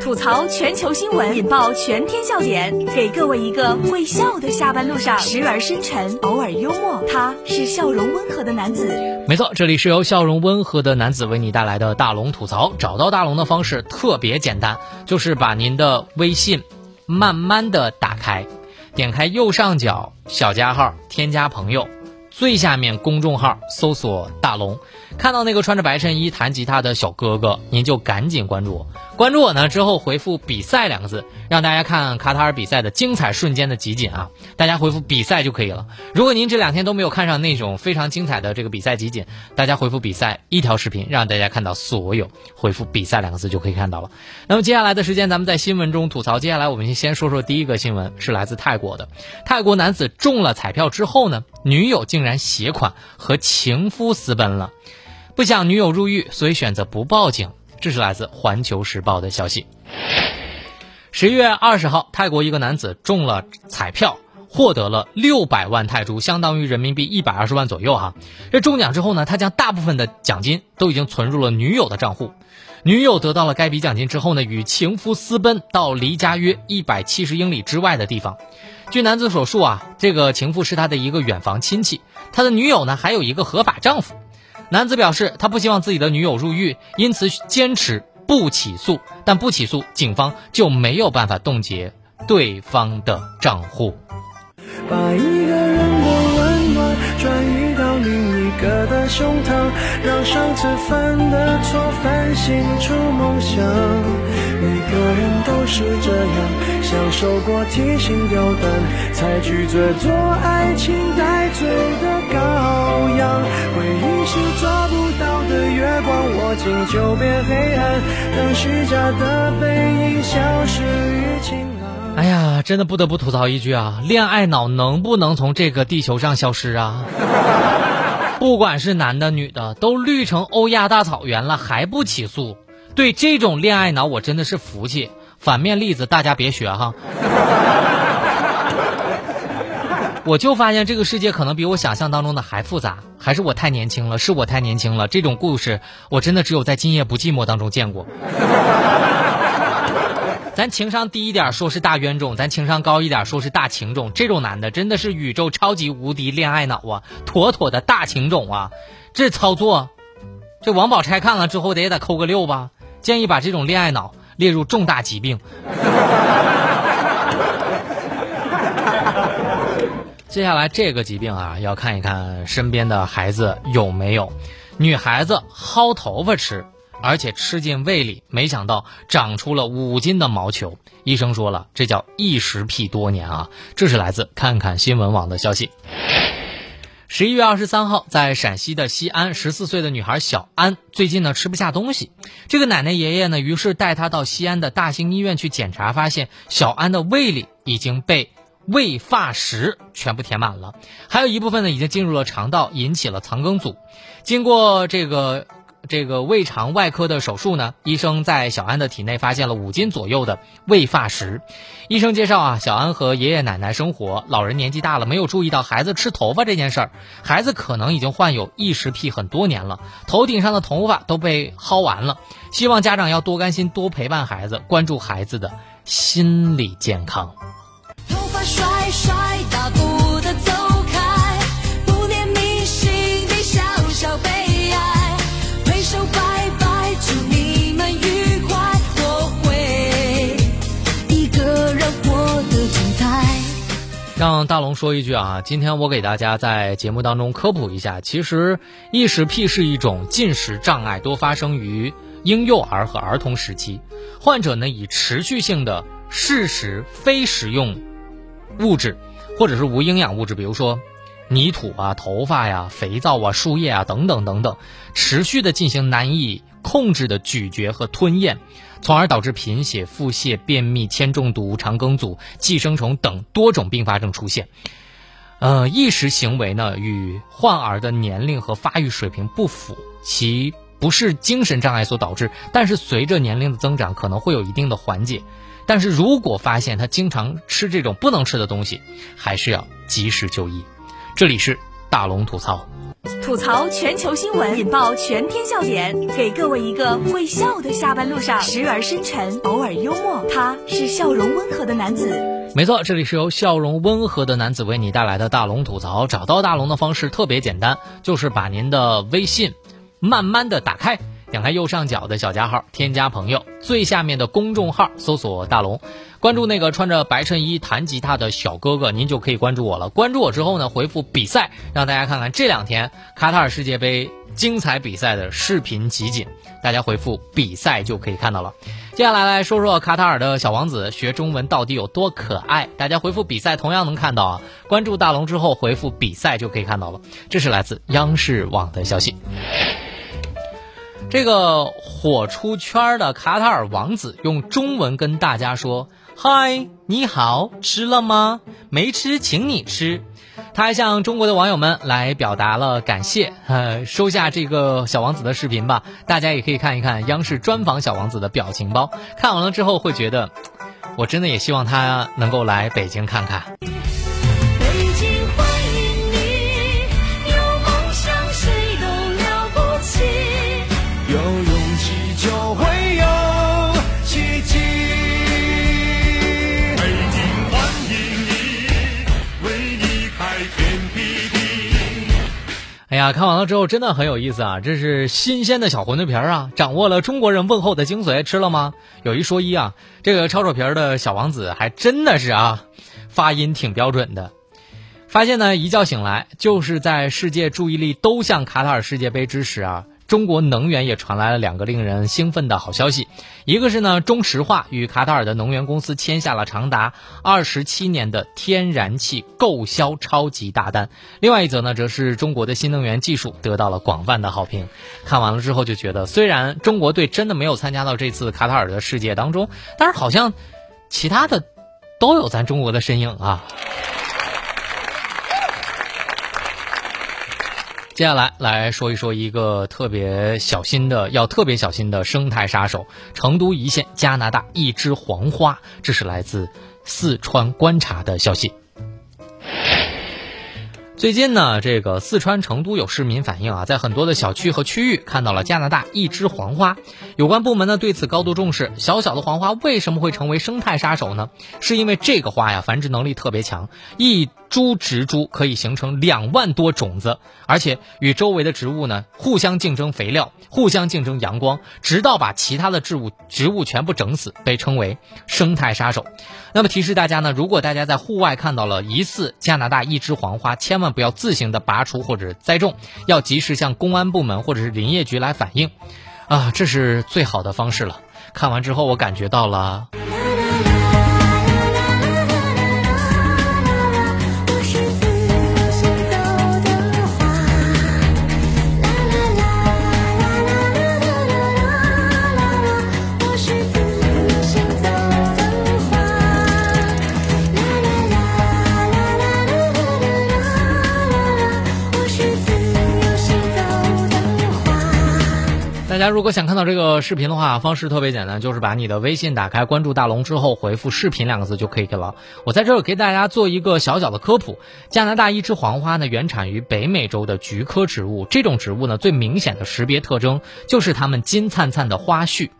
吐槽全球新闻，引爆全天笑点，给各位一个会笑的下班路上，时而深沉，偶尔幽默。他是笑容温和的男子。没错，这里是由笑容温和的男子为你带来的大龙吐槽。找到大龙的方式特别简单，就是把您的微信慢慢的打开，点开右上角小加号，添加朋友。最下面公众号搜索大龙，看到那个穿着白衬衣弹吉他的小哥哥，您就赶紧关注我。关注我呢之后回复“比赛”两个字，让大家看卡塔尔比赛的精彩瞬间的集锦啊！大家回复“比赛”就可以了。如果您这两天都没有看上那种非常精彩的这个比赛集锦，大家回复“比赛”一条视频，让大家看到所有。回复“比赛”两个字就可以看到了。那么接下来的时间，咱们在新闻中吐槽。接下来我们先说说第一个新闻，是来自泰国的。泰国男子中了彩票之后呢，女友竟然携款和情夫私奔了，不想女友入狱，所以选择不报警。这是来自《环球时报》的消息。十一月二十号，泰国一个男子中了彩票，获得了六百万泰铢，相当于人民币一百二十万左右。哈，这中奖之后呢，他将大部分的奖金都已经存入了女友的账户。女友得到了该笔奖金之后呢，与情夫私奔到离家约一百七十英里之外的地方。据男子所述啊，这个情妇是他的一个远房亲戚，他的女友呢还有一个合法丈夫。男子表示，他不希望自己的女友入狱，因此坚持不起诉。但不起诉，警方就没有办法冻结对方的账户。把一个人的温暖转移到另一个的胸膛，让上次犯的错反省出梦想。每个人都是这样，享受过提心吊胆，才拒绝做爱情带罪就变黑暗，当虚假的背影消失于晴朗。哎呀，真的不得不吐槽一句啊，恋爱脑能不能从这个地球上消失啊？不管是男的女的，都绿成欧亚大草原了还不起诉，对这种恋爱脑我真的是服气。反面例子大家别学哈。我就发现这个世界可能比我想象当中的还复杂，还是我太年轻了，是我太年轻了。这种故事我真的只有在《今夜不寂寞》当中见过。咱情商低一点说是大冤种，咱情商高一点说是大情种。这种男的真的是宇宙超级无敌恋爱脑啊，妥妥的大情种啊！这操作，这王宝钗看了之后得也得扣个六吧？建议把这种恋爱脑列入重大疾病。接下来这个疾病啊，要看一看身边的孩子有没有。女孩子薅头发吃。而且吃进胃里，没想到长出了五斤的毛球。医生说了，这叫异食癖多年啊！这是来自看看新闻网的消息。十一月二十三号，在陕西的西安，十四岁的女孩小安最近呢吃不下东西。这个奶奶爷爷呢，于是带她到西安的大型医院去检查，发现小安的胃里已经被胃发石全部填满了，还有一部分呢已经进入了肠道，引起了肠梗阻。经过这个。这个胃肠外科的手术呢，医生在小安的体内发现了五斤左右的胃发石。医生介绍啊，小安和爷爷奶奶生活，老人年纪大了，没有注意到孩子吃头发这件事儿。孩子可能已经患有异食癖很多年了，头顶上的头发都被薅完了。希望家长要多关心，多陪伴孩子，关注孩子的心理健康。头发甩甩大步的走开，不念迷信的小小悲哀，挥手拜拜，祝你们愉快，我会一个人活得精彩。让大龙说一句啊，今天我给大家在节目当中科普一下，其实异食癖是一种进食障碍，多发生于婴幼儿和儿童时期。患者呢以持续性的嗜食非食用物质，或者是无营养物质，比如说泥土啊、头发呀、肥皂啊、树叶啊等等等等，持续的进行难以控制的咀嚼和吞咽。从而导致贫血、腹泻、便秘、铅中毒、肠梗阻、寄生虫等多种并发症出现。呃，异食行为呢与患儿的年龄和发育水平不符，其不是精神障碍所导致，但是随着年龄的增长可能会有一定的缓解。但是如果发现他经常吃这种不能吃的东西，还是要及时就医。这里是大龙吐槽。吐槽全球新闻，引爆全天笑点，给各位一个会笑的下班路上，时而深沉，偶尔幽默。他是笑容温和的男子。没错，这里是由笑容温和的男子为你带来的大龙吐槽。找到大龙的方式特别简单，就是把您的微信慢慢的打开。点开右上角的小加号，添加朋友，最下面的公众号搜索大龙，关注那个穿着白衬衣弹吉他的小哥哥，您就可以关注我了。关注我之后呢，回复比赛，让大家看看这两天卡塔尔世界杯精彩比赛的视频集锦。大家回复比赛就可以看到了。接下来来说说卡塔尔的小王子学中文到底有多可爱？大家回复比赛同样能看到啊。关注大龙之后回复比赛就可以看到了。这是来自央视网的消息。这个火出圈的卡塔尔王子用中文跟大家说：“嗨，你好，吃了吗？没吃，请你吃。”他还向中国的网友们来表达了感谢，呃，收下这个小王子的视频吧。大家也可以看一看央视专访小王子的表情包，看完了之后会觉得，我真的也希望他能够来北京看看。呀，看完了之后真的很有意思啊！这是新鲜的小馄饨皮儿啊，掌握了中国人问候的精髓，吃了吗？有一说一啊，这个抄手皮儿的小王子还真的是啊，发音挺标准的。发现呢，一觉醒来就是在世界注意力都向卡塔尔世界杯之时啊。中国能源也传来了两个令人兴奋的好消息，一个是呢，中石化与卡塔尔的能源公司签下了长达二十七年的天然气购销超级大单；另外一则呢，则是中国的新能源技术得到了广泛的好评。看完了之后就觉得，虽然中国队真的没有参加到这次卡塔尔的世界当中，但是好像其他的都有咱中国的身影啊。接下来来说一说一个特别小心的，要特别小心的生态杀手——成都一线加拿大一枝黄花。这是来自四川观察的消息。最近呢，这个四川成都有市民反映啊，在很多的小区和区域看到了加拿大一枝黄花。有关部门呢对此高度重视。小小的黄花为什么会成为生态杀手呢？是因为这个花呀繁殖能力特别强，一株植株可以形成两万多种子，而且与周围的植物呢互相竞争肥料，互相竞争阳光，直到把其他的植物植物全部整死，被称为生态杀手。那么提示大家呢，如果大家在户外看到了疑似加拿大一枝黄花，千万不要自行的拔除或者栽种，要及时向公安部门或者是林业局来反映，啊，这是最好的方式了。看完之后，我感觉到了。大家如果想看到这个视频的话，方式特别简单，就是把你的微信打开，关注大龙之后回复“视频”两个字就可以了。我在这儿给大家做一个小小的科普：加拿大一枝黄花呢，原产于北美洲的菊科植物。这种植物呢，最明显的识别特征就是它们金灿灿的花序。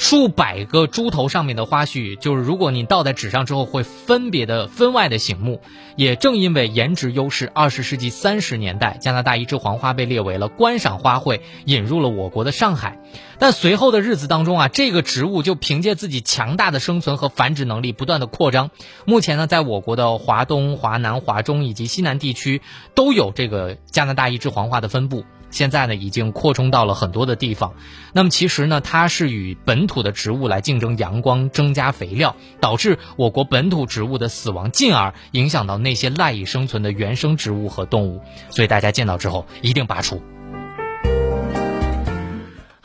数百个猪头上面的花絮，就是如果你倒在纸上之后，会分别的分外的醒目。也正因为颜值优势，二十世纪三十年代，加拿大一枝黄花被列为了观赏花卉，引入了我国的上海。但随后的日子当中啊，这个植物就凭借自己强大的生存和繁殖能力，不断的扩张。目前呢，在我国的华东、华南、华中以及西南地区，都有这个加拿大一枝黄花的分布。现在呢，已经扩充到了很多的地方。那么其实呢，它是与本土的植物来竞争阳光、增加肥料，导致我国本土植物的死亡，进而影响到那些赖以生存的原生植物和动物。所以大家见到之后一定拔除。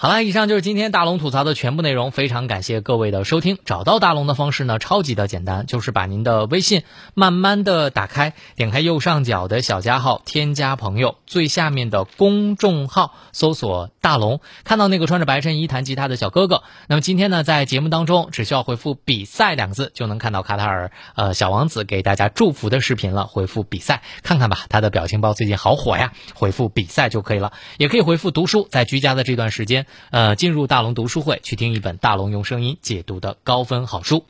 好了，以上就是今天大龙吐槽的全部内容，非常感谢各位的收听。找到大龙的方式呢，超级的简单，就是把您的微信慢慢的打开，点开右上角的小加号，添加朋友，最下面的公众号搜索大龙，看到那个穿着白衬衣弹吉他的小哥哥。那么今天呢，在节目当中，只需要回复“比赛”两个字，就能看到卡塔尔呃小王子给大家祝福的视频了。回复“比赛”，看看吧，他的表情包最近好火呀。回复“比赛”就可以了，也可以回复“读书”。在居家的这段时间。呃，进入大龙读书会，去听一本大龙用声音解读的高分好书。